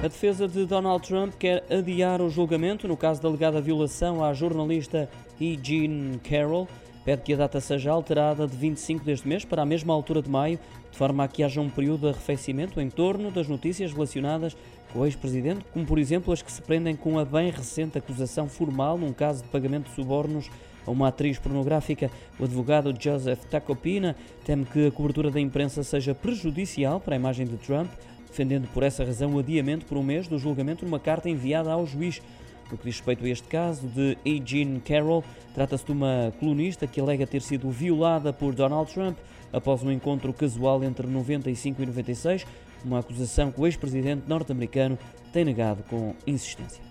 A defesa de Donald Trump quer adiar o julgamento no caso da alegada violação à jornalista E. Jean Carroll. Pede que a data seja alterada de 25 deste mês para a mesma altura de maio, de forma a que haja um período de arrefecimento em torno das notícias relacionadas com o ex-presidente, como por exemplo as que se prendem com a bem recente acusação formal num caso de pagamento de subornos a uma atriz pornográfica. O advogado Joseph Tacopina teme que a cobertura da imprensa seja prejudicial para a imagem de Trump defendendo por essa razão o adiamento por um mês do julgamento numa carta enviada ao juiz. No que diz respeito a este caso de E. Jean Carroll, trata-se de uma colunista que alega ter sido violada por Donald Trump após um encontro casual entre 95 e 96, uma acusação que o ex-presidente norte-americano tem negado com insistência.